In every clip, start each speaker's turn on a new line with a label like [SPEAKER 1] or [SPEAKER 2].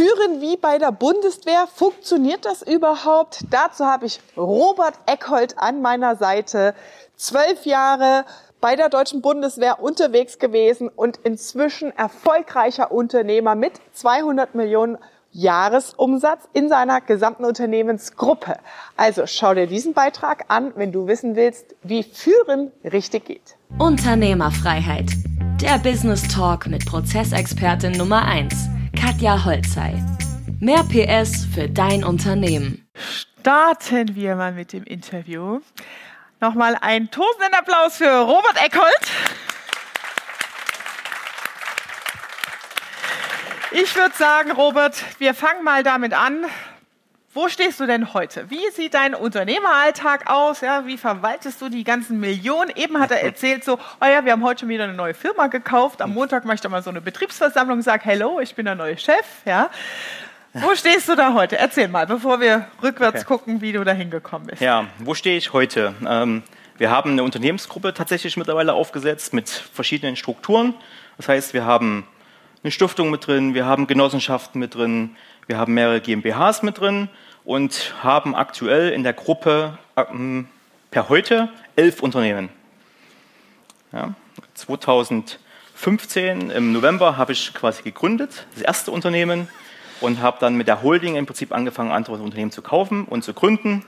[SPEAKER 1] Führen wie bei der Bundeswehr, funktioniert das überhaupt? Dazu habe ich Robert Eckhold an meiner Seite. Zwölf Jahre bei der deutschen Bundeswehr unterwegs gewesen und inzwischen erfolgreicher Unternehmer mit 200 Millionen Jahresumsatz in seiner gesamten Unternehmensgruppe. Also schau dir diesen Beitrag an, wenn du wissen willst, wie Führen richtig geht.
[SPEAKER 2] Unternehmerfreiheit. Der Business Talk mit Prozessexpertin Nummer 1, Katja Holzei. Mehr PS für dein Unternehmen.
[SPEAKER 1] Starten wir mal mit dem Interview. Nochmal einen tosenden Applaus für Robert Eckholt. Ich würde sagen, Robert, wir fangen mal damit an. Wo stehst du denn heute? Wie sieht dein Unternehmeralltag aus? Ja, wie verwaltest du die ganzen Millionen? Eben hat er erzählt so, oh ja, wir haben heute schon wieder eine neue Firma gekauft. Am Montag mache ich dann mal so eine Betriebsversammlung und sage, hello, ich bin der neue Chef. Ja. Wo stehst du da heute? Erzähl mal, bevor wir rückwärts okay. gucken, wie du da hingekommen bist.
[SPEAKER 3] Ja, wo stehe ich heute? Ähm, wir haben eine Unternehmensgruppe tatsächlich mittlerweile aufgesetzt mit verschiedenen Strukturen. Das heißt, wir haben eine Stiftung mit drin, wir haben Genossenschaften mit drin, wir haben mehrere GmbHs mit drin und haben aktuell in der Gruppe ähm, per heute elf Unternehmen. Ja, 2015 im November habe ich quasi gegründet, das erste Unternehmen und habe dann mit der Holding im Prinzip angefangen, andere Unternehmen zu kaufen und zu gründen.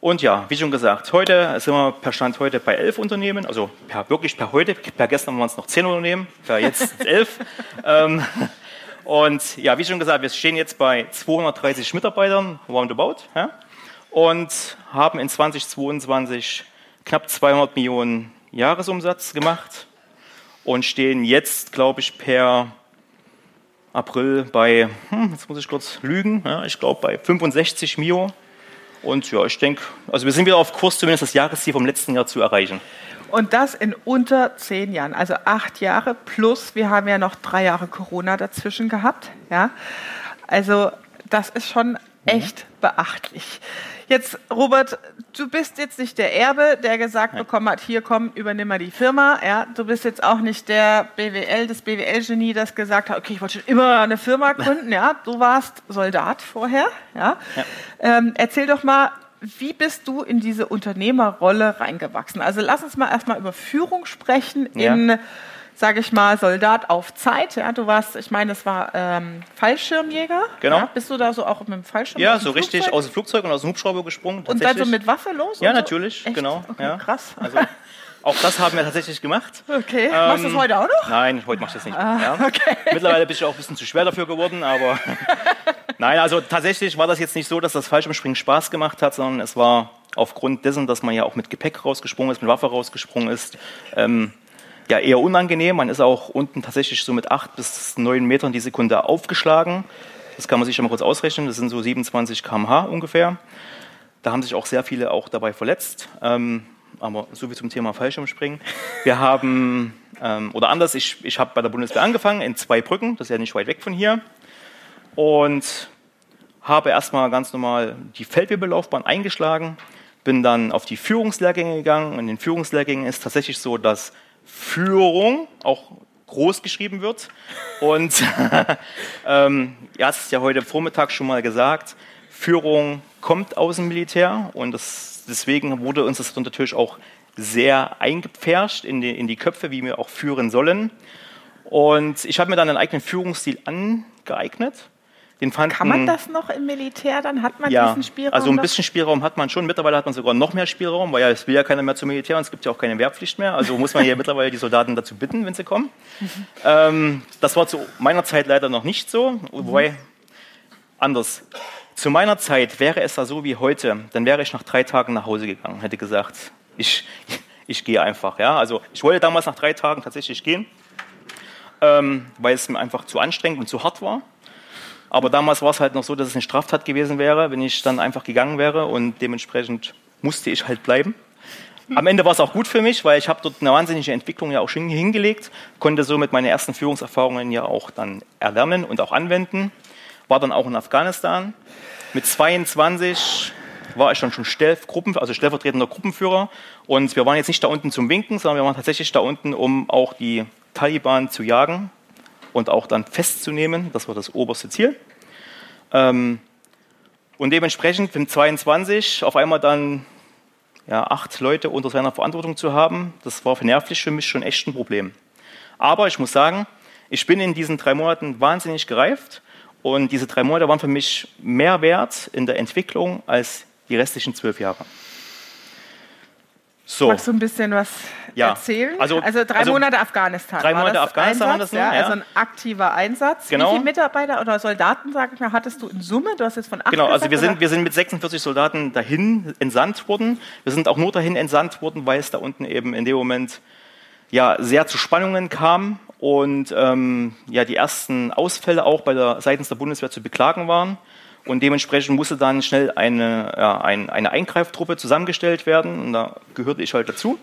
[SPEAKER 3] Und ja, wie schon gesagt, heute sind wir per Stand heute bei elf Unternehmen, also per, wirklich per heute, per gestern waren es noch zehn Unternehmen, per jetzt elf. ähm, und ja, wie schon gesagt, wir stehen jetzt bei 230 Mitarbeitern, roundabout, ja, und haben in 2022 knapp 200 Millionen Jahresumsatz gemacht und stehen jetzt, glaube ich, per April bei, hm, jetzt muss ich kurz lügen, ja, ich glaube bei 65 Mio und ja, ich denke, also wir sind wieder auf Kurs, zumindest das Jahresziel vom letzten Jahr zu erreichen.
[SPEAKER 1] Und das in unter zehn Jahren, also acht Jahre plus, wir haben ja noch drei Jahre Corona dazwischen gehabt. Ja? Also das ist schon echt beachtlich. Jetzt, Robert, du bist jetzt nicht der Erbe, der gesagt Nein. bekommen hat, hier komm, übernimm mal die Firma. Ja, du bist jetzt auch nicht der BWL, das BWL-Genie, das gesagt hat, okay, ich wollte schon immer eine Firma gründen. Ja, du warst Soldat vorher. Ja. ja. Ähm, erzähl doch mal, wie bist du in diese Unternehmerrolle reingewachsen? Also lass uns mal erstmal über Führung sprechen ja. Sage ich mal, Soldat auf Zeit. Ja, du warst, ich meine, es war ähm, Fallschirmjäger.
[SPEAKER 3] Genau.
[SPEAKER 1] Ja, bist du da so auch mit dem Fallschirm?
[SPEAKER 3] Ja, so richtig aus dem Flugzeug und aus dem Hubschrauber gesprungen.
[SPEAKER 1] Und dann so mit Waffe los?
[SPEAKER 3] Ja, natürlich, Echt? genau.
[SPEAKER 1] Okay,
[SPEAKER 3] ja.
[SPEAKER 1] Krass.
[SPEAKER 3] Also, auch das haben wir tatsächlich gemacht.
[SPEAKER 1] Okay. Ähm, Machst du das heute auch noch?
[SPEAKER 3] Nein, heute mache ich das nicht.
[SPEAKER 1] Ah, ja. okay.
[SPEAKER 3] Mittlerweile bin ich auch ein bisschen zu schwer dafür geworden, aber nein, also tatsächlich war das jetzt nicht so, dass das Fallschirmspringen Spaß gemacht hat, sondern es war aufgrund dessen, dass man ja auch mit Gepäck rausgesprungen ist, mit Waffe rausgesprungen ist, ähm, ja eher unangenehm. Man ist auch unten tatsächlich so mit acht bis neun Metern die Sekunde aufgeschlagen. Das kann man sich schon mal kurz ausrechnen. Das sind so 27 km/h ungefähr. Da haben sich auch sehr viele auch dabei verletzt. Ähm, aber so wie zum Thema Fallschirmspringen. Wir haben, ähm, oder anders, ich, ich habe bei der Bundeswehr angefangen in zwei Brücken, das ist ja nicht weit weg von hier. Und habe erstmal ganz normal die Feldwebellaufbahn eingeschlagen, bin dann auf die Führungslehrgänge gegangen. In den Führungslehrgängen ist tatsächlich so, dass Führung auch groß geschrieben wird. Und ähm, ja, es ist ja heute Vormittag schon mal gesagt, Führung kommt aus dem Militär und das, deswegen wurde uns das natürlich auch sehr eingepfercht in die, in die Köpfe, wie wir auch führen sollen. Und ich habe mir dann einen eigenen Führungsstil angeeignet
[SPEAKER 1] den fanden, Kann man das noch im Militär? Dann hat man
[SPEAKER 3] ja,
[SPEAKER 1] diesen Spielraum.
[SPEAKER 3] Also ein bisschen Spielraum hat man schon. Mittlerweile hat man sogar noch mehr Spielraum, weil ja, es will ja keiner mehr zum Militär und es gibt ja auch keine Wehrpflicht mehr. Also muss man ja mittlerweile die Soldaten dazu bitten, wenn sie kommen. Mhm. Ähm, das war zu meiner Zeit leider noch nicht so. Wobei, anders. Zu meiner Zeit wäre es da so wie heute, dann wäre ich nach drei Tagen nach Hause gegangen, hätte gesagt, ich, ich gehe einfach. Ja? Also ich wollte damals nach drei Tagen tatsächlich gehen, ähm, weil es mir einfach zu anstrengend und zu hart war. Aber damals war es halt noch so, dass es eine Straftat gewesen wäre, wenn ich dann einfach gegangen wäre und dementsprechend musste ich halt bleiben. Am Ende war es auch gut für mich, weil ich habe dort eine wahnsinnige Entwicklung ja auch schon hingelegt, konnte somit meine ersten Führungserfahrungen ja auch dann erlernen und auch anwenden. War dann auch in Afghanistan. Mit 22 war ich dann schon Stellgruppen, also stellvertretender Gruppenführer. Und wir waren jetzt nicht da unten zum Winken, sondern wir waren tatsächlich da unten, um auch die Taliban zu jagen und auch dann festzunehmen. Das war das oberste Ziel. Ähm, und dementsprechend im 22 auf einmal dann ja, acht Leute unter seiner Verantwortung zu haben, das war nervlich für mich schon echt ein Problem. Aber ich muss sagen, ich bin in diesen drei Monaten wahnsinnig gereift und diese drei Monate waren für mich mehr wert in der Entwicklung als die restlichen zwölf Jahre.
[SPEAKER 1] So. Magst du ein bisschen was ja. erzählen?
[SPEAKER 3] Also,
[SPEAKER 1] also drei also Monate Afghanistan.
[SPEAKER 3] Drei Monate Afghanistan
[SPEAKER 1] war das, ja, ja, Also ein aktiver Einsatz.
[SPEAKER 3] Genau.
[SPEAKER 1] Wie viele Mitarbeiter oder Soldaten, sag ich mal, hattest du in Summe? Du hast jetzt von acht
[SPEAKER 3] Genau, also wir sind, wir sind mit 46 Soldaten dahin entsandt worden. Wir sind auch nur dahin entsandt worden, weil es da unten eben in dem Moment ja, sehr zu Spannungen kam und ähm, ja, die ersten Ausfälle auch bei der, seitens der Bundeswehr zu beklagen waren. Und dementsprechend musste dann schnell eine, ja, ein, eine Eingreiftruppe zusammengestellt werden. Und da gehörte ich halt dazu.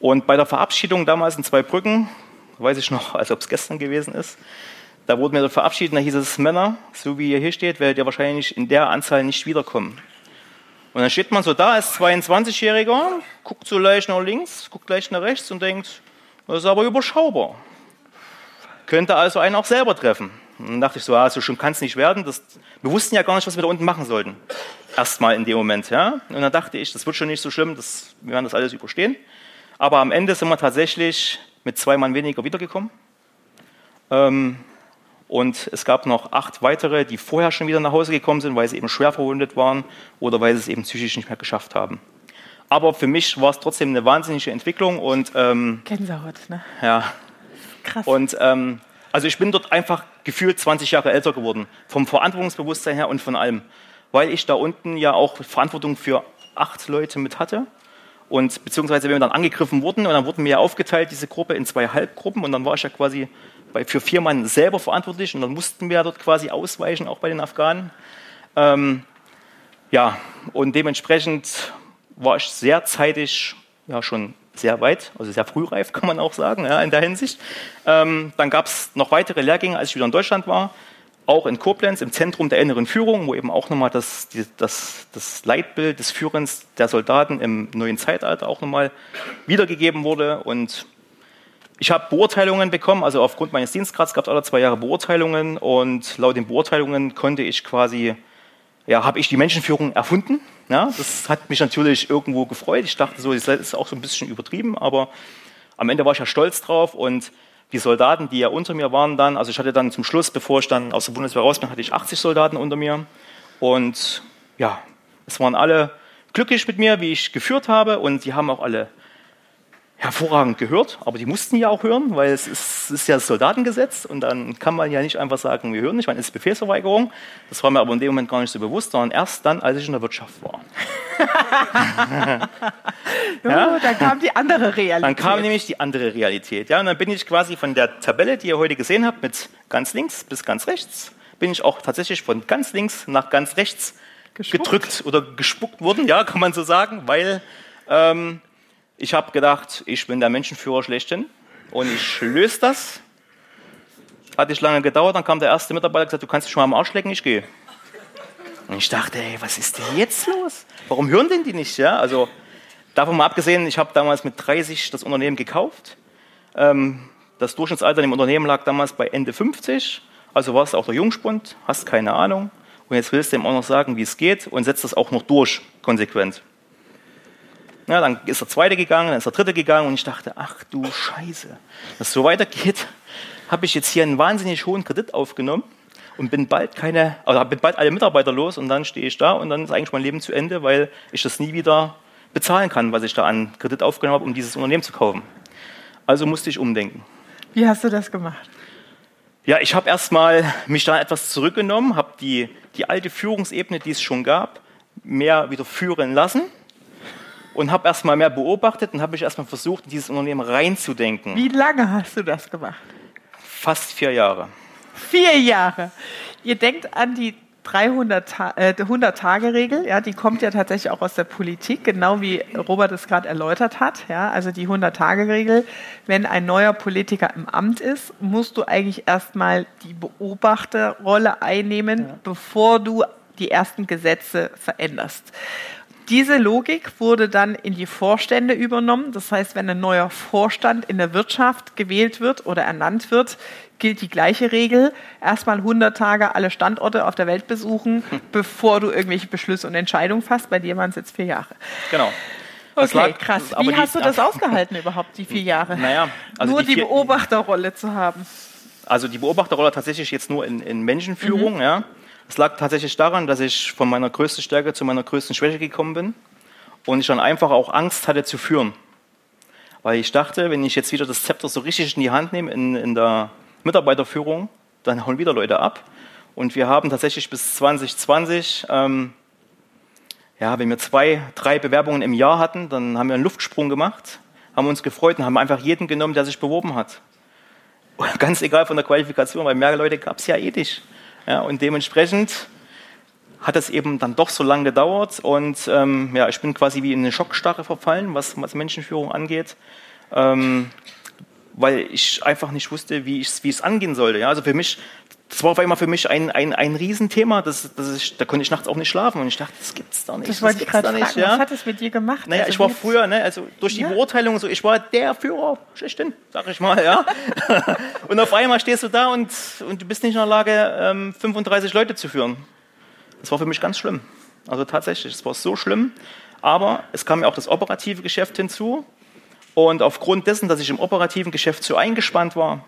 [SPEAKER 3] Und bei der Verabschiedung damals in zwei Brücken, weiß ich noch, als ob es gestern gewesen ist, da wurden wir verabschiedet, da hieß es, Männer, so wie ihr hier steht, werdet ihr wahrscheinlich in der Anzahl nicht wiederkommen. Und dann steht man so da als 22-Jähriger, guckt so leicht nach links, guckt leicht nach rechts und denkt, das ist aber überschaubar. Könnte also einen auch selber treffen. Und dann dachte ich so, ah, so schön kann es nicht werden. Das, wir wussten ja gar nicht, was wir da unten machen sollten. Erstmal in dem Moment. Ja? Und dann dachte ich, das wird schon nicht so schlimm, das, wir werden das alles überstehen. Aber am Ende sind wir tatsächlich mit zwei Mann weniger wiedergekommen. Ähm, und es gab noch acht weitere, die vorher schon wieder nach Hause gekommen sind, weil sie eben schwer verwundet waren oder weil sie es eben psychisch nicht mehr geschafft haben. Aber für mich war es trotzdem eine wahnsinnige Entwicklung und
[SPEAKER 1] ähm, Gänsehaut, ne?
[SPEAKER 3] Ja. Krass. Und ähm, also ich bin dort einfach gefühlt 20 Jahre älter geworden, vom Verantwortungsbewusstsein her und von allem, weil ich da unten ja auch Verantwortung für acht Leute mit hatte. Und beziehungsweise wenn wir dann angegriffen wurden und dann wurden wir ja aufgeteilt, diese Gruppe in zwei Halbgruppen und dann war ich ja quasi bei, für vier Mann selber verantwortlich und dann mussten wir ja dort quasi ausweichen, auch bei den Afghanen. Ähm, ja, und dementsprechend war ich sehr zeitig ja schon sehr weit, also sehr frühreif kann man auch sagen, ja, in der Hinsicht. Ähm, dann gab es noch weitere Lehrgänge, als ich wieder in Deutschland war, auch in Koblenz im Zentrum der inneren Führung, wo eben auch nochmal das, das, das Leitbild des Führens der Soldaten im neuen Zeitalter auch nochmal wiedergegeben wurde. Und ich habe Beurteilungen bekommen, also aufgrund meines Dienstgrads gab es alle zwei Jahre Beurteilungen und laut den Beurteilungen konnte ich quasi, ja, habe ich die Menschenführung erfunden ja, das hat mich natürlich irgendwo gefreut. Ich dachte so, das ist auch so ein bisschen übertrieben, aber am Ende war ich ja stolz drauf und die Soldaten, die ja unter mir waren dann, also ich hatte dann zum Schluss, bevor ich dann aus der Bundeswehr raus bin, hatte ich 80 Soldaten unter mir und ja, es waren alle glücklich mit mir, wie ich geführt habe und die haben auch alle hervorragend gehört, aber die mussten ja auch hören, weil es ist, ist ja das Soldatengesetz und dann kann man ja nicht einfach sagen, wir hören nicht, es ist Befehlsverweigerung. Das war mir aber in dem Moment gar nicht so bewusst, sondern erst dann, als ich in der Wirtschaft war.
[SPEAKER 1] ja? Dann kam die andere Realität.
[SPEAKER 3] Dann kam nämlich die andere Realität. Ja? Und dann bin ich quasi von der Tabelle, die ihr heute gesehen habt, mit ganz links bis ganz rechts, bin ich auch tatsächlich von ganz links nach ganz rechts Gespuckt. gedrückt oder gespuckt worden, ja, kann man so sagen, weil ähm, ich habe gedacht, ich bin der Menschenführer schlechthin und ich löse das. Hat nicht lange gedauert, dann kam der erste Mitarbeiter und gesagt, du kannst dich schon mal am Arsch lecken, ich gehe. Und ich dachte, ey, was ist denn jetzt los? Warum hören denn die nicht? Ja? Also davon mal abgesehen, ich habe damals mit 30 das Unternehmen gekauft. Ähm, das Durchschnittsalter im Unternehmen lag damals bei Ende 50. Also warst auch der Jungspund, hast keine Ahnung. Und jetzt willst du ihm auch noch sagen, wie es geht und setzt das auch noch durch, konsequent. Ja, dann ist der zweite gegangen, dann ist der dritte gegangen und ich dachte, ach du Scheiße, dass es so weitergeht, habe ich jetzt hier einen wahnsinnig hohen Kredit aufgenommen und bin bald keine, also bin bald alle Mitarbeiter los und dann stehe ich da und dann ist eigentlich mein Leben zu Ende, weil ich das nie wieder bezahlen kann, was ich da an Kredit aufgenommen habe, um dieses Unternehmen zu kaufen. Also musste ich umdenken.
[SPEAKER 1] Wie hast du das gemacht?
[SPEAKER 3] Ja, ich habe erstmal mich da etwas zurückgenommen, habe die, die alte Führungsebene, die es schon gab, mehr wieder führen lassen und habe erstmal mehr beobachtet und habe mich erstmal versucht, in dieses Unternehmen reinzudenken.
[SPEAKER 1] Wie lange hast du das gemacht?
[SPEAKER 3] Fast vier Jahre.
[SPEAKER 1] Vier Jahre. Ihr denkt an die 100-Tage-Regel, äh, ja, die kommt ja tatsächlich auch aus der Politik, genau wie Robert es gerade erläutert hat. Ja, also die 100-Tage-Regel, wenn ein neuer Politiker im Amt ist, musst du eigentlich erstmal die Beobachterrolle einnehmen, ja. bevor du die ersten Gesetze veränderst. Diese Logik wurde dann in die Vorstände übernommen. Das heißt, wenn ein neuer Vorstand in der Wirtschaft gewählt wird oder ernannt wird, gilt die gleiche Regel. Erstmal 100 Tage alle Standorte auf der Welt besuchen, bevor du irgendwelche Beschlüsse und Entscheidungen fasst. Bei dir waren es jetzt vier Jahre.
[SPEAKER 3] Genau.
[SPEAKER 1] Okay, lag, krass. Wie hast du das ausgehalten überhaupt, die vier Jahre?
[SPEAKER 3] Naja,
[SPEAKER 1] also nur die, die Beobachterrolle zu haben.
[SPEAKER 3] Also die Beobachterrolle tatsächlich jetzt nur in, in Menschenführung. Mhm. Ja. Es lag tatsächlich daran, dass ich von meiner größten Stärke zu meiner größten Schwäche gekommen bin und ich dann einfach auch Angst hatte zu führen. Weil ich dachte, wenn ich jetzt wieder das Zepter so richtig in die Hand nehme in, in der Mitarbeiterführung, dann hauen wieder Leute ab. Und wir haben tatsächlich bis 2020, ähm, ja, wenn wir zwei, drei Bewerbungen im Jahr hatten, dann haben wir einen Luftsprung gemacht, haben uns gefreut und haben einfach jeden genommen, der sich beworben hat. Ganz egal von der Qualifikation, weil mehr Leute gab es ja eh nicht. Ja, und dementsprechend hat es eben dann doch so lange gedauert und ähm, ja, ich bin quasi wie in eine Schockstarre verfallen, was, was Menschenführung angeht. Ähm, weil ich einfach nicht wusste, wie es angehen sollte. Ja, also für mich, das war auf einmal für mich ein, ein, ein Riesenthema. Das, das ich, da konnte ich nachts auch nicht schlafen. Und ich dachte, das gibt's da nicht.
[SPEAKER 1] Das, wollte ich gerade
[SPEAKER 3] fragen.
[SPEAKER 1] Ja? Was hat es mit dir gemacht?
[SPEAKER 3] Naja, also ich war früher, ne, also durch die ja? Beurteilung, so, ich war der Führer schlechthin, sag ich mal. Ja? und auf einmal stehst du da und, und du bist nicht in der Lage, ähm, 35 Leute zu führen. Das war für mich ganz schlimm. Also tatsächlich, es war so schlimm. Aber es kam ja auch das operative Geschäft hinzu. Und aufgrund dessen, dass ich im operativen Geschäft so eingespannt war,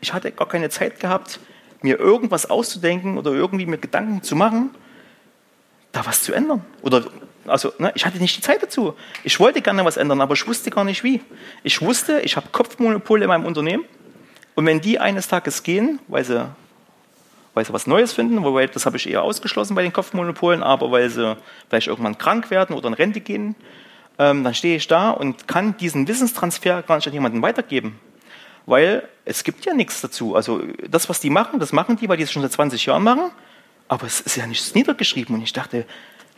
[SPEAKER 3] ich hatte gar keine Zeit gehabt, mir irgendwas auszudenken oder irgendwie mir Gedanken zu machen, da was zu ändern. Oder, also, ne, ich hatte nicht die Zeit dazu. Ich wollte gerne was ändern, aber ich wusste gar nicht wie. Ich wusste, ich habe Kopfmonopole in meinem Unternehmen und wenn die eines Tages gehen, weil sie, weil sie was Neues finden, wobei das habe ich eher ausgeschlossen bei den Kopfmonopolen, aber weil sie vielleicht irgendwann krank werden oder in Rente gehen, ähm, dann stehe ich da und kann diesen Wissenstransfer gar nicht an jemanden weitergeben. Weil es gibt ja nichts dazu. Also das, was die machen, das machen die, weil die es schon seit 20 Jahren machen. Aber es ist ja nichts niedergeschrieben. Und ich dachte,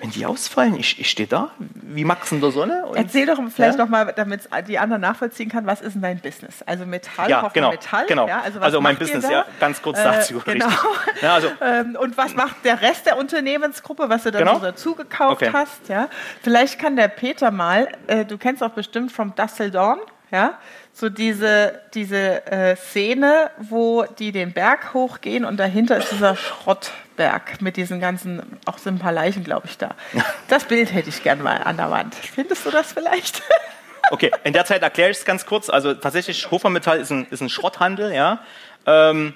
[SPEAKER 3] wenn die ausfallen, ich, ich stehe da wie Max in der Sonne.
[SPEAKER 1] Erzähl doch vielleicht ja? noch mal, damit die anderen nachvollziehen kann, was ist denn dein Business? Also Metall,
[SPEAKER 3] ja, genau,
[SPEAKER 1] Metall.
[SPEAKER 3] Genau.
[SPEAKER 1] Ja, also,
[SPEAKER 3] also mein Business, ja, ganz kurz dazu.
[SPEAKER 1] Äh, genau. Ja, also. Ähm, und was macht der Rest der Unternehmensgruppe, was du dann genau. so dazu gekauft okay. hast? Ja? Vielleicht kann der Peter mal, äh, du kennst auch bestimmt vom Dussel Dawn, ja, so diese, diese äh, Szene, wo die den Berg hochgehen und dahinter ist dieser Schrottberg mit diesen ganzen, auch so ein paar Leichen, glaube ich, da. Das Bild hätte ich gern mal an der Wand. Findest du das vielleicht?
[SPEAKER 3] Okay, in der Zeit erkläre ich es ganz kurz. Also tatsächlich, Hofermetall ist ein, ist ein Schrotthandel, ja. Ähm,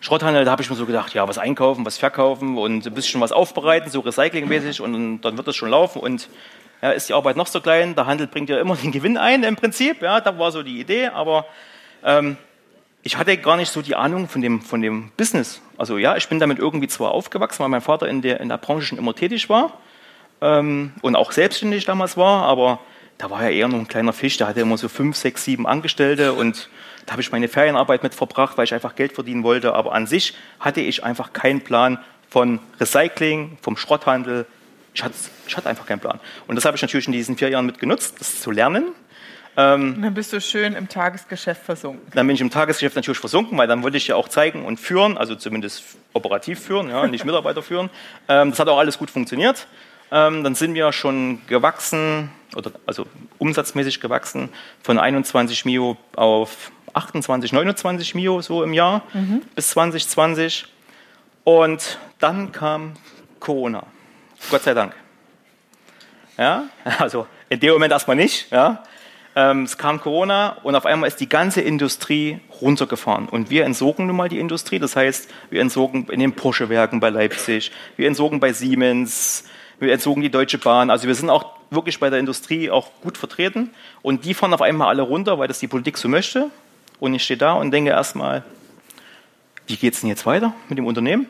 [SPEAKER 3] Schrotthandel, da habe ich mir so gedacht, ja, was einkaufen, was verkaufen und ein bisschen was aufbereiten, so recyclingmäßig und dann wird das schon laufen und ja, ist die Arbeit noch so klein, der Handel bringt ja immer den Gewinn ein im Prinzip. Ja, da war so die Idee, aber ähm, ich hatte gar nicht so die Ahnung von dem, von dem Business. Also ja, ich bin damit irgendwie zwar aufgewachsen, weil mein Vater in der, in der Branche schon immer tätig war ähm, und auch selbstständig damals war, aber da war er eher nur ein kleiner Fisch, der hatte immer so fünf, sechs, sieben Angestellte und da habe ich meine Ferienarbeit mit verbracht, weil ich einfach Geld verdienen wollte. Aber an sich hatte ich einfach keinen Plan von Recycling, vom Schrotthandel, ich hatte, ich hatte einfach keinen Plan. Und das habe ich natürlich in diesen vier Jahren mitgenutzt, das zu lernen.
[SPEAKER 1] Ähm, und dann bist du schön im Tagesgeschäft versunken.
[SPEAKER 3] Dann bin ich im Tagesgeschäft natürlich versunken, weil dann wollte ich ja auch zeigen und führen, also zumindest operativ führen, ja, nicht Mitarbeiter führen. Ähm, das hat auch alles gut funktioniert. Ähm, dann sind wir schon gewachsen, oder also umsatzmäßig gewachsen, von 21 Mio auf 28, 29 Mio so im Jahr mhm. bis 2020. Und dann kam Corona. Gott sei Dank. Ja, also in dem Moment erstmal nicht. Ja. Ähm, es kam Corona und auf einmal ist die ganze Industrie runtergefahren. Und wir entsorgen nun mal die Industrie. Das heißt, wir entsorgen in den Porsche-Werken bei Leipzig, wir entsorgen bei Siemens, wir entsorgen die Deutsche Bahn. Also wir sind auch wirklich bei der Industrie auch gut vertreten. Und die fahren auf einmal alle runter, weil das die Politik so möchte. Und ich stehe da und denke erstmal, wie geht es denn jetzt weiter mit dem Unternehmen?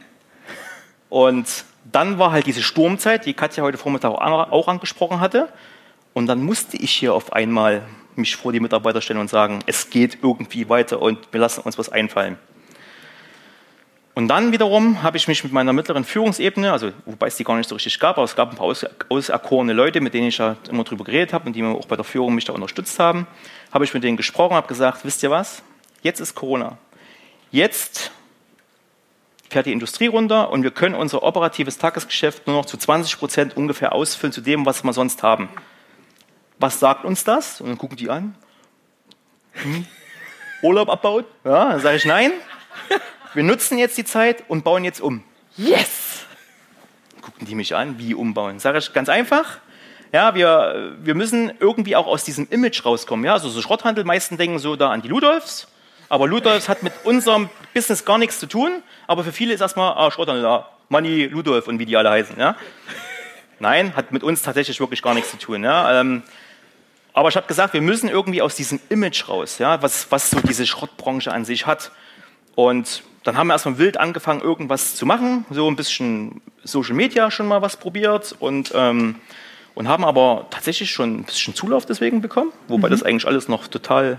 [SPEAKER 3] Und dann war halt diese Sturmzeit, die Katja heute Vormittag auch angesprochen hatte. Und dann musste ich hier auf einmal mich vor die Mitarbeiter stellen und sagen, es geht irgendwie weiter und wir lassen uns was einfallen. Und dann wiederum habe ich mich mit meiner mittleren Führungsebene, also wobei es die gar nicht so richtig gab, aber es gab ein paar auserkorene Leute, mit denen ich ja immer drüber geredet habe und die mir auch bei der Führung mich da unterstützt haben, habe ich mit denen gesprochen, habe gesagt, wisst ihr was? Jetzt ist Corona. Jetzt fährt die Industrie runter und wir können unser operatives Tagesgeschäft nur noch zu 20 Prozent ungefähr ausfüllen zu dem, was wir sonst haben. Was sagt uns das? Und dann gucken die an. Hm? Urlaub abbauen? Ja, dann sage ich nein. Wir nutzen jetzt die Zeit und bauen jetzt um.
[SPEAKER 1] Yes!
[SPEAKER 3] Gucken die mich an, wie umbauen? Sage ich ganz einfach. Ja, wir, wir müssen irgendwie auch aus diesem Image rauskommen. Ja, also so Schrotthandel, meisten denken so da an die Ludolfs. Aber Ludolfs hat mit unserem Business gar nichts zu tun. Aber für viele ist erstmal, ah, Schrotthandel, ja, Manni, Ludolf und wie die alle heißen. Ja. Nein, hat mit uns tatsächlich wirklich gar nichts zu tun. Ja. Ähm, aber ich habe gesagt, wir müssen irgendwie aus diesem Image raus, ja, was, was so diese Schrottbranche an sich hat. Und dann haben wir erstmal wild angefangen, irgendwas zu machen, so ein bisschen Social Media schon mal was probiert und, ähm, und haben aber tatsächlich schon ein bisschen Zulauf deswegen bekommen, wobei mhm. das eigentlich alles noch total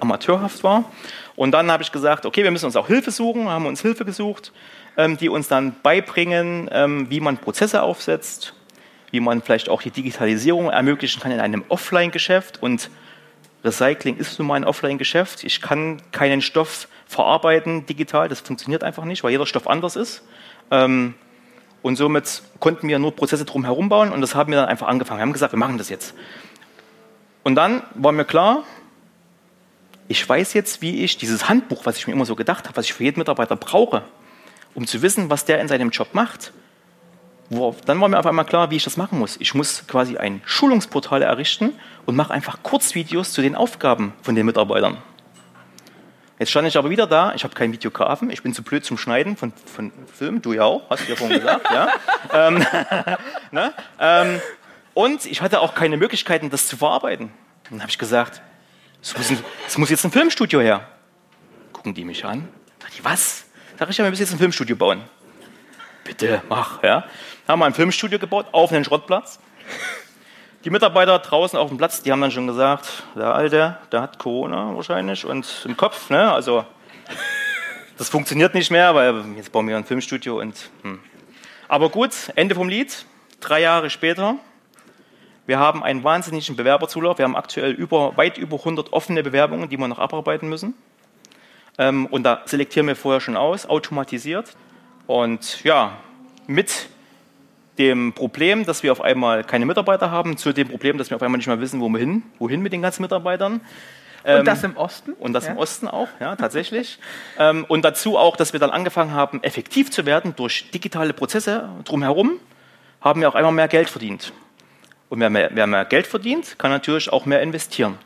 [SPEAKER 3] amateurhaft war. Und dann habe ich gesagt, okay, wir müssen uns auch Hilfe suchen, haben uns Hilfe gesucht, ähm, die uns dann beibringen, ähm, wie man Prozesse aufsetzt, wie man vielleicht auch die Digitalisierung ermöglichen kann in einem Offline-Geschäft. Und Recycling ist nun mal ein Offline-Geschäft. Ich kann keinen Stoff verarbeiten digital, das funktioniert einfach nicht, weil jeder Stoff anders ist. Ähm, und somit konnten wir nur Prozesse drumherum bauen und das haben wir dann einfach angefangen. Wir haben gesagt, wir machen das jetzt. Und dann war mir klar, ich weiß jetzt, wie ich dieses Handbuch, was ich mir immer so gedacht habe, was ich für jeden Mitarbeiter brauche, um zu wissen, was der in seinem Job macht, wo, dann war mir auf einmal klar, wie ich das machen muss. Ich muss quasi ein Schulungsportal errichten und mache einfach Kurzvideos zu den Aufgaben von den Mitarbeitern. Jetzt stand ich aber wieder da, ich habe keinen Videografen, ich bin zu blöd zum Schneiden von, von Filmen, du ja auch, hast du ja vorhin gesagt. ja. Ähm, ne? ähm, und ich hatte auch keine Möglichkeiten, das zu verarbeiten. Dann habe ich gesagt, es muss, muss, jetzt ein Filmstudio her. Gucken die mich an. Sag ich, was? Sag ich, ja, wir müssen jetzt ein Filmstudio bauen. Bitte, mach. Ja haben wir ein Filmstudio gebaut auf einen Schrottplatz. Die Mitarbeiter draußen auf dem Platz, die haben dann schon gesagt, der Alte, der hat Corona wahrscheinlich und im Kopf, ne? Also das funktioniert nicht mehr, weil jetzt bauen wir ein Filmstudio und. Hm. Aber gut, Ende vom Lied. Drei Jahre später. Wir haben einen wahnsinnigen Bewerberzulauf. Wir haben aktuell über, weit über 100 offene Bewerbungen, die wir noch abarbeiten müssen. Ähm, und da selektieren wir vorher schon aus, automatisiert. Und ja, mit dem Problem, dass wir auf einmal keine Mitarbeiter haben, zu dem Problem, dass wir auf einmal nicht mehr wissen, wo wir hin, wohin mit den ganzen Mitarbeitern.
[SPEAKER 1] Und ähm, das im Osten?
[SPEAKER 3] Und das ja. im Osten auch, ja, tatsächlich. ähm, und dazu auch, dass wir dann angefangen haben, effektiv zu werden durch digitale Prozesse drumherum, haben wir auch einmal mehr Geld verdient. Und wer mehr, wer mehr Geld verdient, kann natürlich auch mehr investieren.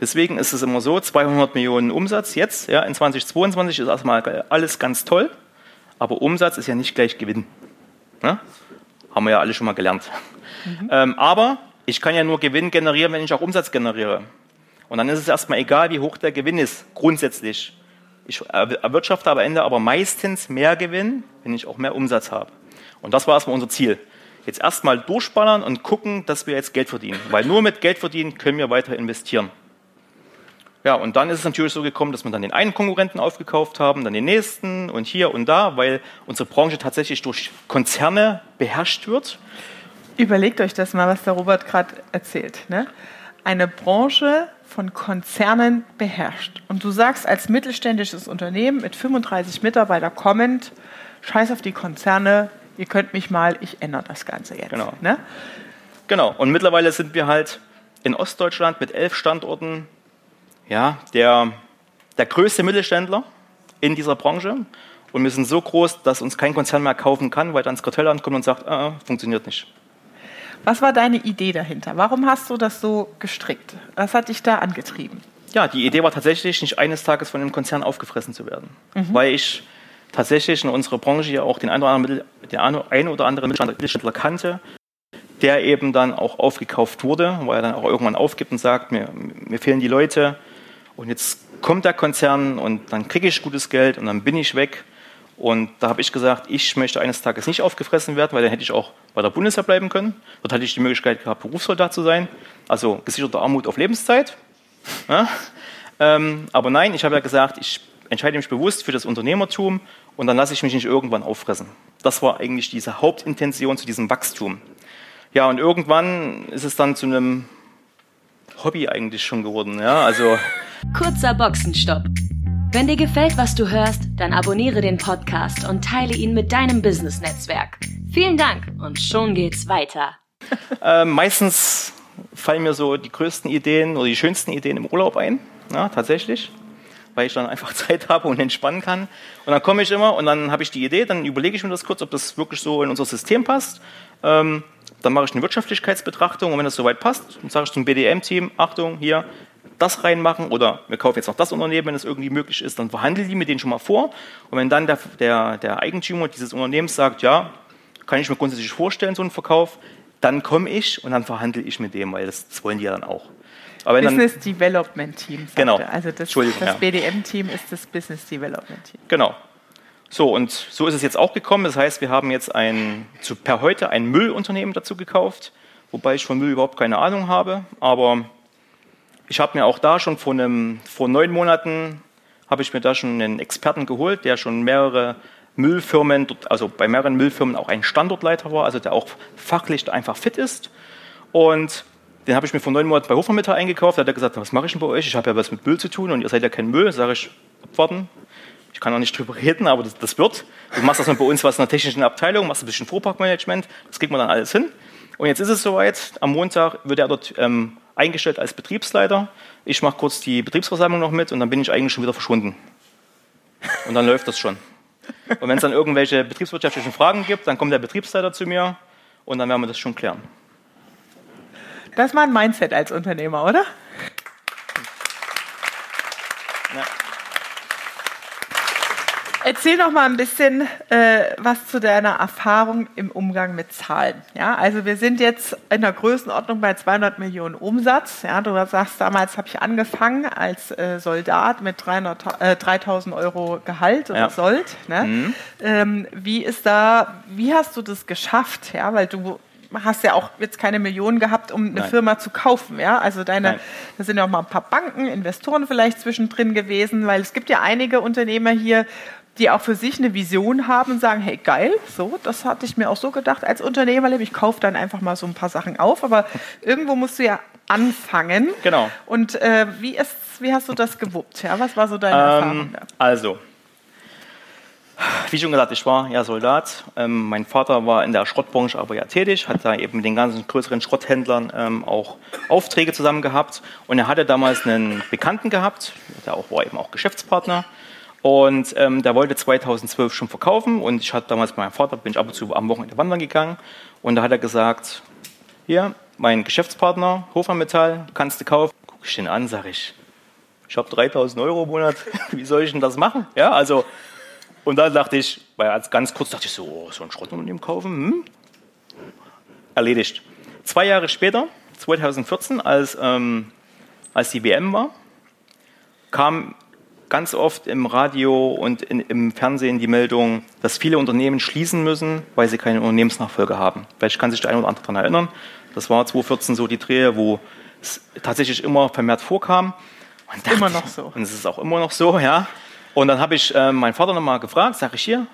[SPEAKER 3] Deswegen ist es immer so, 200 Millionen Umsatz jetzt, ja, in 2022 ist erstmal alles ganz toll, aber Umsatz ist ja nicht gleich Gewinn. Ne? Haben wir ja alle schon mal gelernt. Mhm. Ähm, aber ich kann ja nur Gewinn generieren, wenn ich auch Umsatz generiere. Und dann ist es erstmal egal, wie hoch der Gewinn ist, grundsätzlich. Ich erwirtschafte am Ende aber meistens mehr Gewinn, wenn ich auch mehr Umsatz habe. Und das war erstmal unser Ziel. Jetzt erstmal durchballern und gucken, dass wir jetzt Geld verdienen. Weil nur mit Geld verdienen können wir weiter investieren. Ja, und dann ist es natürlich so gekommen, dass wir dann den einen Konkurrenten aufgekauft haben, dann den nächsten und hier und da, weil unsere Branche tatsächlich durch Konzerne beherrscht wird.
[SPEAKER 1] Überlegt euch das mal, was der Robert gerade erzählt. Ne? Eine Branche von Konzernen beherrscht. Und du sagst als mittelständisches Unternehmen mit 35 Mitarbeitern kommend, scheiß auf die Konzerne, ihr könnt mich mal, ich ändere das Ganze jetzt.
[SPEAKER 3] Genau. Ne? Genau. Und mittlerweile sind wir halt in Ostdeutschland mit elf Standorten ja, der, der größte Mittelständler in dieser Branche. Und wir sind so groß, dass uns kein Konzern mehr kaufen kann, weil dann das Kartellamt kommt und sagt, ah, funktioniert nicht.
[SPEAKER 1] Was war deine Idee dahinter? Warum hast du das so gestrickt? Was hat dich da angetrieben?
[SPEAKER 3] Ja, die Idee war tatsächlich, nicht eines Tages von einem Konzern aufgefressen zu werden. Mhm. Weil ich tatsächlich in unserer Branche ja auch den einen oder anderen, den einen oder anderen Mittelständler kannte, der eben dann auch aufgekauft wurde, weil er dann auch irgendwann aufgibt und sagt, mir, mir fehlen die Leute, und jetzt kommt der Konzern und dann kriege ich gutes Geld und dann bin ich weg. Und da habe ich gesagt, ich möchte eines Tages nicht aufgefressen werden, weil dann hätte ich auch bei der Bundeswehr bleiben können. Dort hatte ich die Möglichkeit gehabt, Berufssoldat zu sein, also gesicherte Armut auf Lebenszeit. Ja? Ähm, aber nein, ich habe ja gesagt, ich entscheide mich bewusst für das Unternehmertum und dann lasse ich mich nicht irgendwann auffressen. Das war eigentlich diese Hauptintention zu diesem Wachstum. Ja, und irgendwann ist es dann zu einem Hobby eigentlich schon geworden. Ja, also
[SPEAKER 2] Kurzer Boxenstopp. Wenn dir gefällt, was du hörst, dann abonniere den Podcast und teile ihn mit deinem Business-Netzwerk. Vielen Dank und schon geht's weiter.
[SPEAKER 3] Äh, meistens fallen mir so die größten Ideen oder die schönsten Ideen im Urlaub ein, ja, tatsächlich, weil ich dann einfach Zeit habe und entspannen kann. Und dann komme ich immer und dann habe ich die Idee, dann überlege ich mir das kurz, ob das wirklich so in unser System passt. Ähm, dann mache ich eine Wirtschaftlichkeitsbetrachtung und wenn das soweit passt, dann sage ich zum BDM-Team, Achtung, hier, das reinmachen oder wir kaufen jetzt noch das Unternehmen, wenn es irgendwie möglich ist, dann verhandeln die mit denen schon mal vor. Und wenn dann der, der, der Eigentümer dieses Unternehmens sagt, ja, kann ich mir grundsätzlich vorstellen, so einen Verkauf, dann komme ich und dann verhandle ich mit dem, weil das, das wollen die ja dann auch.
[SPEAKER 1] Aber Business dann, Development Team.
[SPEAKER 3] Genau.
[SPEAKER 1] Also das, das. BDM-Team ist das Business Development Team.
[SPEAKER 3] Genau. So, und so ist es jetzt auch gekommen. Das heißt, wir haben jetzt ein, zu, per heute ein Müllunternehmen dazu gekauft, wobei ich von Müll überhaupt keine Ahnung habe. Aber ich habe mir auch da schon vor, einem, vor neun Monaten habe ich mir da schon einen Experten geholt, der schon mehrere Müllfirmen, also bei mehreren Müllfirmen auch ein Standortleiter war, also der auch fachlich einfach fit ist. Und den habe ich mir vor neun Monaten bei Hofmann eingekauft. Da hat er gesagt, was mache ich denn bei euch? Ich habe ja was mit Müll zu tun und ihr seid ja kein Müll. Sage ich, abwarten. Ich kann auch nicht drüber reden, aber das, das wird. Du machst das dann bei uns was in der technischen Abteilung, machst ein bisschen Fuhrparkmanagement. Das kriegt man dann alles hin. Und jetzt ist es soweit. Am Montag wird er dort ähm, eingestellt als Betriebsleiter. Ich mache kurz die Betriebsversammlung noch mit und dann bin ich eigentlich schon wieder verschwunden. Und dann läuft das schon. Und wenn es dann irgendwelche betriebswirtschaftlichen Fragen gibt, dann kommt der Betriebsleiter zu mir und dann werden wir das schon klären.
[SPEAKER 1] Das ist mal ein Mindset als Unternehmer, oder? Ja. Erzähl noch mal ein bisschen äh, was zu deiner Erfahrung im Umgang mit Zahlen. Ja, also wir sind jetzt in der Größenordnung bei 200 Millionen Umsatz. Ja, du sagst, damals habe ich angefangen als äh, Soldat mit 300, äh, 3000 Euro Gehalt oder ja. Sold. Ne? Mhm. Ähm, wie ist da, wie hast du das geschafft? Ja, weil du hast ja auch jetzt keine Millionen gehabt, um eine Nein. Firma zu kaufen. Ja? Also deine, da sind ja auch mal ein paar Banken, Investoren vielleicht zwischendrin gewesen, weil es gibt ja einige Unternehmer hier, die auch für sich eine Vision haben und sagen, hey geil, so, das hatte ich mir auch so gedacht als Unternehmer, ich kaufe dann einfach mal so ein paar Sachen auf, aber irgendwo musst du ja anfangen.
[SPEAKER 3] Genau.
[SPEAKER 1] Und äh, wie, ist, wie hast du das gewuppt? Ja? Was war so deine ähm, Erfahrung?
[SPEAKER 3] Also, wie schon gesagt, ich war ja Soldat. Ähm, mein Vater war in der Schrottbranche aber ja tätig, hat da eben mit den ganzen größeren Schrotthändlern ähm, auch Aufträge zusammen gehabt. Und er hatte damals einen Bekannten gehabt, der auch, war eben auch Geschäftspartner. Und ähm, der wollte 2012 schon verkaufen und ich hatte damals mit meinem Vater, bin ich ab und zu am Wochenende wandern gegangen und da hat er gesagt, hier, mein Geschäftspartner, Hofer Metall, kannst du kaufen. Guck ich den an, sage ich, ich habe 3000 Euro im Monat, wie soll ich denn das machen? Ja, also, und da dachte ich, weil ganz kurz dachte ich so, oh, so ein Schrottunternehmen kaufen, hm? erledigt. Zwei Jahre später, 2014, als, ähm, als die WM war, kam ganz oft im Radio und in, im Fernsehen die Meldung, dass viele Unternehmen schließen müssen, weil sie keine Unternehmensnachfolge haben. Vielleicht kann sich der eine oder andere daran erinnern. Das war 2014 so die Drehe, wo es tatsächlich immer vermehrt vorkam.
[SPEAKER 1] Und dachte, immer noch so.
[SPEAKER 3] Und es ist auch immer noch so, ja. Und dann habe ich äh, meinen Vater nochmal gefragt, sage ich hier,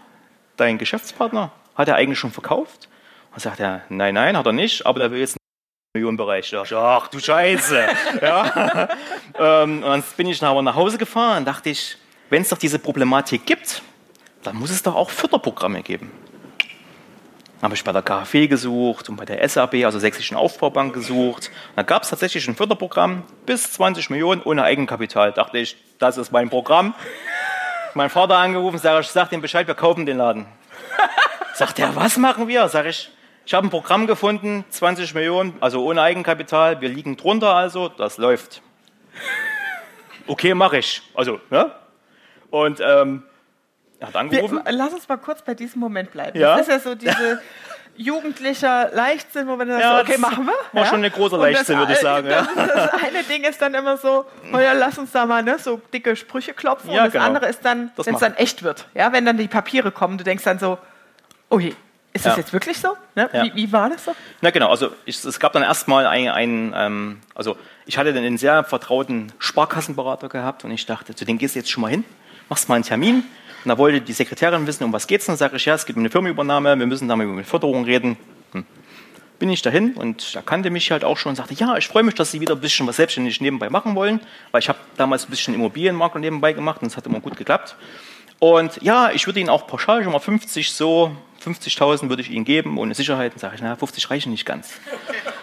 [SPEAKER 3] dein Geschäftspartner, hat er eigentlich schon verkauft? Und sagt er, nein, nein, hat er nicht, aber der will jetzt Millionenbereich. Da ich, ach du Scheiße. ja. ähm, und dann bin ich aber nach Hause gefahren und dachte ich, wenn es doch diese Problematik gibt, dann muss es doch auch Förderprogramme geben. Habe ich bei der KfW gesucht und bei der SAB, also Sächsischen Aufbaubank, gesucht. Da gab es tatsächlich ein Förderprogramm bis 20 Millionen ohne Eigenkapital. Da dachte ich, das ist mein Programm. mein Vater angerufen, sage ich, sag dem Bescheid, wir kaufen den Laden. Sagt er, was machen wir? Sag ich, ich habe ein Programm gefunden, 20 Millionen, also ohne Eigenkapital. Wir liegen drunter also, das läuft. Okay, mache ich. Also, ne? Und ähm, hat angerufen.
[SPEAKER 1] Wir, lass uns mal kurz bei diesem Moment bleiben.
[SPEAKER 3] Ja?
[SPEAKER 1] Das ist ja so diese jugendlicher Leichtsinn, wo man dann ja, sagt, okay, machen wir.
[SPEAKER 3] War ja? schon ein großer Leichtsinn, würde ich sagen.
[SPEAKER 1] Das, ja. das, eine Ding ist dann immer so, oh ja, lass uns da mal ne, so dicke Sprüche klopfen. Ja, und das genau. andere ist dann, wenn es dann echt wird. Ja, wenn dann die Papiere kommen, du denkst dann so, oh je, ist das ja. jetzt wirklich so? Ne? Ja. Wie, wie, war das so?
[SPEAKER 3] Na genau, also ich, es gab dann erstmal einen, ein, ähm, also ich hatte dann einen sehr vertrauten Sparkassenberater gehabt und ich dachte, zu dem gehst du jetzt schon mal hin, machst mal einen Termin. Und da wollte die Sekretärin wissen, um was geht's. Und dann sage ich, ja, es geht um eine Firmenübernahme, wir müssen da mal über eine Förderung reden. Hm. bin ich dahin und er kannte mich halt auch schon und sagte, ja, ich freue mich, dass Sie wieder ein bisschen was selbstständig nebenbei machen wollen, weil ich habe damals ein bisschen Immobilienmakler nebenbei gemacht und es hat immer gut geklappt. Und ja, ich würde Ihnen auch pauschal schon mal 50 so, 50.000 würde ich Ihnen geben ohne Sicherheit. Und sage ich, na, 50 reichen nicht ganz.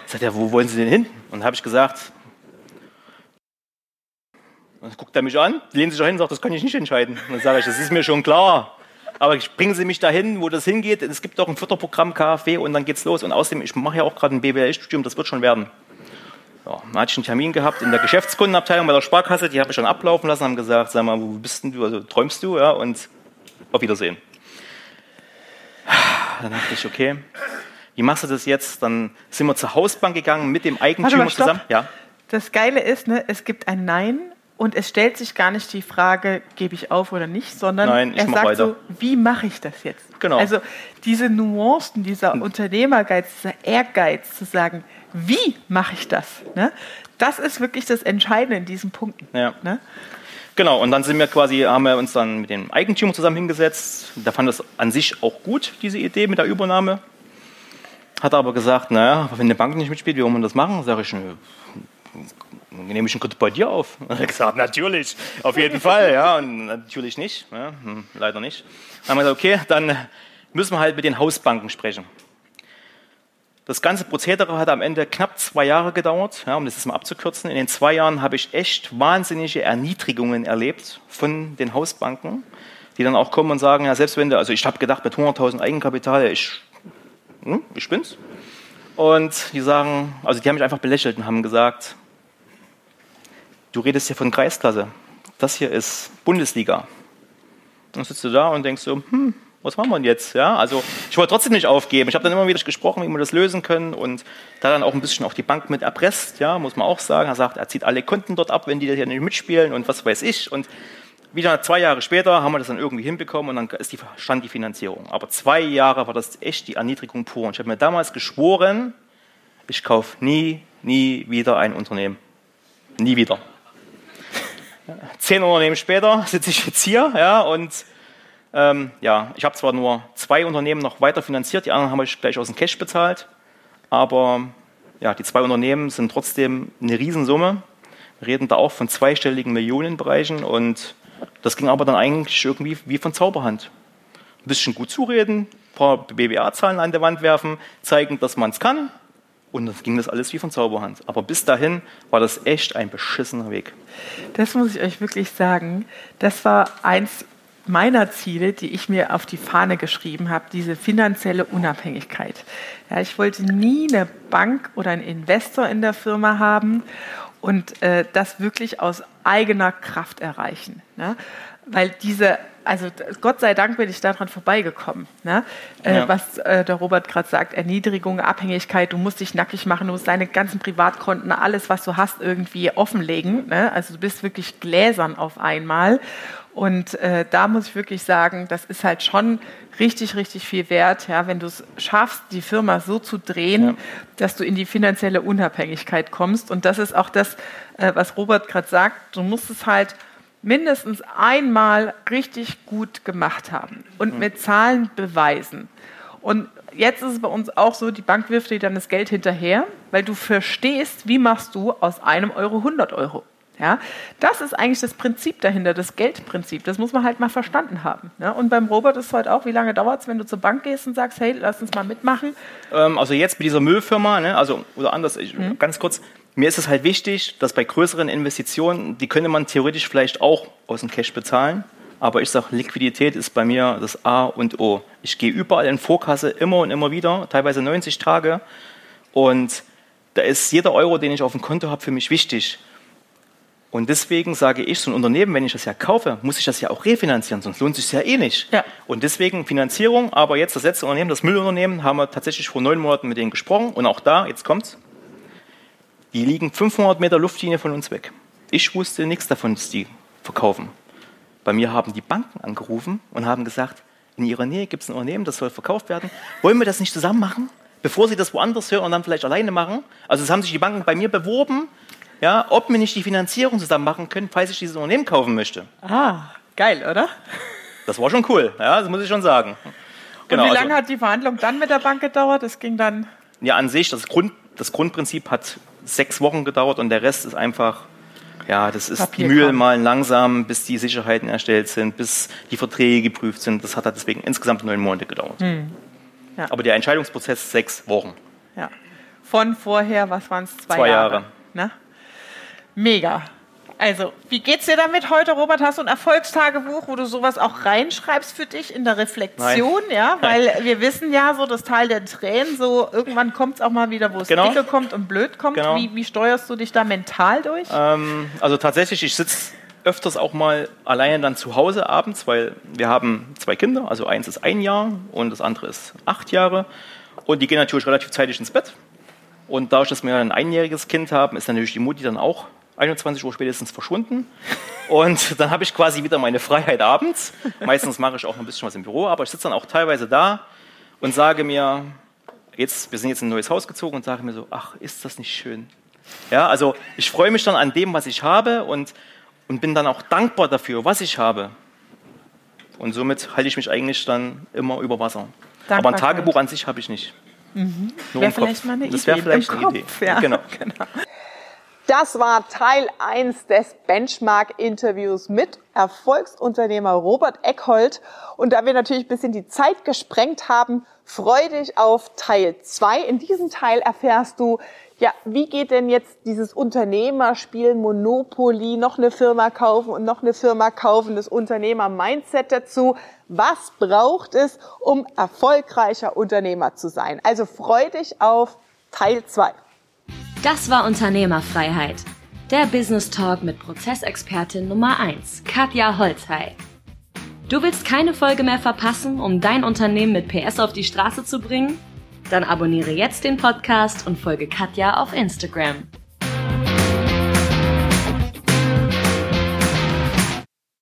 [SPEAKER 3] Sagt er, wo wollen Sie denn hin? Und habe ich gesagt, dann guckt er mich an, lehnt sich dahin und sagt, das kann ich nicht entscheiden. Und dann sage ich, das ist mir schon klar. Aber bringen Sie mich dahin, wo das hingeht. Es gibt doch ein Förderprogramm KfW und dann geht's los. Und außerdem, ich mache ja auch gerade ein BWL-Studium, das wird schon werden. Ja, dann hatte ich einen Termin gehabt in der Geschäftskundenabteilung bei der Sparkasse, die habe ich schon ablaufen lassen, haben gesagt, sag mal, wo bist denn du, also träumst du, ja, und auf Wiedersehen. Dann dachte ich, okay, wie machst du das jetzt? Dann sind wir zur Hausbank gegangen mit dem Eigentümer zusammen.
[SPEAKER 1] Ja. Das Geile ist, ne, es gibt ein Nein und es stellt sich gar nicht die Frage, gebe ich auf oder nicht, sondern
[SPEAKER 3] Nein,
[SPEAKER 1] er sagt weiter. so, wie mache ich das jetzt?
[SPEAKER 3] Genau.
[SPEAKER 1] Also diese Nuancen, dieser hm. Unternehmergeiz, dieser Ehrgeiz zu sagen, wie mache ich das? Ne? Das ist wirklich das Entscheidende in diesen Punkten.
[SPEAKER 3] Ja. Ne? Genau, und dann sind wir quasi, haben wir uns dann mit dem Eigentümer zusammen hingesetzt. Der fand das an sich auch gut, diese Idee mit der Übernahme. Hat aber gesagt, naja, wenn eine Bank nicht mitspielt, wie wollen wir das machen? Sag ich, nehme ich einen Kredit bei dir auf? Und er gesagt, natürlich, auf jeden Fall, ja, und natürlich nicht, ja, hm, leider nicht. Dann haben wir gesagt, okay, dann müssen wir halt mit den Hausbanken sprechen. Das ganze Prozedere hat am Ende knapp zwei Jahre gedauert, ja, um das jetzt mal abzukürzen. In den zwei Jahren habe ich echt wahnsinnige Erniedrigungen erlebt von den Hausbanken, die dann auch kommen und sagen, ja, selbst wenn du, also ich habe gedacht, mit 100.000 Eigenkapital, ich, hm, ich bin's. Und die sagen, also die haben mich einfach belächelt und haben gesagt, du redest hier von Kreisklasse. Das hier ist Bundesliga. Und dann sitzt du da und denkst so, hm, was machen wir denn jetzt? Ja, also ich wollte trotzdem nicht aufgeben. Ich habe dann immer wieder gesprochen, wie wir das lösen können und da dann auch ein bisschen auch die Bank mit erpresst, ja, muss man auch sagen. Er sagt, er zieht alle Kunden dort ab, wenn die hier nicht mitspielen und was weiß ich. Und wieder zwei Jahre später haben wir das dann irgendwie hinbekommen und dann die, stand die Finanzierung. Aber zwei Jahre war das echt die Erniedrigung pur. Und ich habe mir damals geschworen, ich kaufe nie, nie wieder ein Unternehmen. Nie wieder. Zehn Unternehmen später sitze ich jetzt hier ja, und ähm, ja, ich habe zwar nur zwei Unternehmen noch weiter finanziert, die anderen haben ich gleich aus dem Cash bezahlt, aber ja, die zwei Unternehmen sind trotzdem eine Riesensumme. Wir reden da auch von zweistelligen Millionenbereichen und das ging aber dann eigentlich irgendwie wie von Zauberhand. Ein bisschen gut zureden, ein paar BBA-Zahlen an der Wand werfen, zeigen, dass man es kann und dann ging das alles wie von Zauberhand. Aber bis dahin war das echt ein beschissener Weg.
[SPEAKER 1] Das muss ich euch wirklich sagen. Das war eins meiner Ziele, die ich mir auf die Fahne geschrieben habe, diese finanzielle Unabhängigkeit. Ja, ich wollte nie eine Bank oder einen Investor in der Firma haben und äh, das wirklich aus eigener Kraft erreichen. Ne? Weil diese, also Gott sei Dank bin ich daran vorbeigekommen. Ne? Äh, ja. Was äh, der Robert gerade sagt, Erniedrigung, Abhängigkeit, du musst dich nackig machen, du musst deine ganzen Privatkonten, alles, was du hast, irgendwie offenlegen. Ne? Also du bist wirklich gläsern auf einmal. Und äh, da muss ich wirklich sagen, das ist halt schon richtig, richtig viel wert, ja, wenn du es schaffst, die Firma so zu drehen, ja. dass du in die finanzielle Unabhängigkeit kommst. Und das ist auch das, äh, was Robert gerade sagt. Du musst es halt mindestens einmal richtig gut gemacht haben und mhm. mit Zahlen beweisen. Und jetzt ist es bei uns auch so, die Bank wirft dir dann das Geld hinterher, weil du verstehst, wie machst du aus einem Euro 100 Euro. Ja, das ist eigentlich das Prinzip dahinter, das Geldprinzip. Das muss man halt mal verstanden haben. Ja, und beim Robert ist es heute auch, wie lange dauert es, wenn du zur Bank gehst und sagst, hey, lass uns mal mitmachen?
[SPEAKER 3] Ähm, also jetzt mit dieser Müllfirma, ne, also oder anders, ich, mhm. ganz kurz, mir ist es halt wichtig, dass bei größeren Investitionen, die könnte man theoretisch vielleicht auch aus dem Cash bezahlen. Aber ich sage, Liquidität ist bei mir das A und O. Ich gehe überall in Vorkasse immer und immer wieder, teilweise 90 Tage. Und da ist jeder Euro, den ich auf dem Konto habe, für mich wichtig. Und deswegen sage ich, so ein Unternehmen, wenn ich das ja kaufe, muss ich das ja auch refinanzieren, sonst lohnt es sich ja eh nicht. Ja. Und deswegen Finanzierung, aber jetzt das letzte Unternehmen, das Müllunternehmen, haben wir tatsächlich vor neun Monaten mit denen gesprochen. Und auch da, jetzt kommt's, die liegen 500 Meter Luftlinie von uns weg. Ich wusste nichts davon, dass die verkaufen. Bei mir haben die Banken angerufen und haben gesagt, in ihrer Nähe gibt es ein Unternehmen, das soll verkauft werden. Wollen wir das nicht zusammen machen? Bevor sie das woanders hören und dann vielleicht alleine machen. Also es haben sich die Banken bei mir beworben, ja, ob wir nicht die Finanzierung zusammen machen können, falls ich dieses Unternehmen kaufen möchte.
[SPEAKER 1] Ah, geil, oder?
[SPEAKER 3] Das war schon cool, ja, das muss ich schon sagen.
[SPEAKER 1] Genau, und wie lange also, hat die Verhandlung dann mit der Bank gedauert? Das ging dann
[SPEAKER 3] Ja, an sich, das, Grund, das Grundprinzip hat sechs Wochen gedauert und der Rest ist einfach, ja, das ist
[SPEAKER 1] Papierkram.
[SPEAKER 3] Mühlen malen langsam, bis die Sicherheiten erstellt sind, bis die Verträge geprüft sind. Das hat halt deswegen insgesamt neun Monate gedauert.
[SPEAKER 1] Hm. Ja.
[SPEAKER 3] Aber der Entscheidungsprozess sechs Wochen.
[SPEAKER 1] Ja. Von vorher, was waren es? Zwei,
[SPEAKER 3] Zwei
[SPEAKER 1] Jahre.
[SPEAKER 3] Jahre.
[SPEAKER 1] Ne? Mega. Also, wie geht's dir damit heute, Robert? Hast du ein Erfolgstagebuch, wo du sowas auch reinschreibst für dich in der Reflexion? Ja, weil wir wissen ja, so das Teil der Tränen, so irgendwann kommt es auch mal wieder, wo es
[SPEAKER 3] Genau.
[SPEAKER 1] dicke kommt und blöd kommt.
[SPEAKER 3] Genau.
[SPEAKER 1] Wie, wie steuerst du dich da mental durch?
[SPEAKER 3] Ähm, also tatsächlich, ich sitze öfters auch mal alleine dann zu Hause abends, weil wir haben zwei Kinder, also eins ist ein Jahr und das andere ist acht Jahre. Und die gehen natürlich relativ zeitig ins Bett. Und dadurch, dass wir ein einjähriges Kind haben, ist natürlich die Mutti dann auch 21 Uhr spätestens verschwunden. Und dann habe ich quasi wieder meine Freiheit abends. Meistens mache ich auch noch ein bisschen was im Büro, aber ich sitze dann auch teilweise da und sage mir, jetzt, wir sind jetzt in ein neues Haus gezogen und sage mir so, ach, ist das nicht schön? Ja, also ich freue mich dann an dem, was ich habe und, und bin dann auch dankbar dafür, was ich habe. Und somit halte ich mich eigentlich dann immer über Wasser. Aber ein. Tagebuch an sich habe ich nicht. Nur
[SPEAKER 1] Wäre vielleicht mal eine
[SPEAKER 3] das wäre
[SPEAKER 1] Idee.
[SPEAKER 3] vielleicht
[SPEAKER 1] Im
[SPEAKER 3] eine Idee.
[SPEAKER 1] Kopf, ja.
[SPEAKER 3] Genau.
[SPEAKER 1] Das war Teil 1 des Benchmark-Interviews mit Erfolgsunternehmer Robert Eckhold. Und da wir natürlich ein bisschen die Zeit gesprengt haben, freu dich auf Teil 2. In diesem Teil erfährst du, ja, wie geht denn jetzt dieses Unternehmerspiel Monopoly, noch eine Firma kaufen und noch eine Firma kaufen, das Unternehmer-Mindset dazu. Was braucht es, um erfolgreicher Unternehmer zu sein? Also freu dich auf Teil 2.
[SPEAKER 2] Das war Unternehmerfreiheit. Der Business Talk mit Prozessexpertin Nummer 1, Katja Holzhey. Du willst keine Folge mehr verpassen, um dein Unternehmen mit PS auf die Straße zu bringen? Dann abonniere jetzt den Podcast und folge Katja auf Instagram.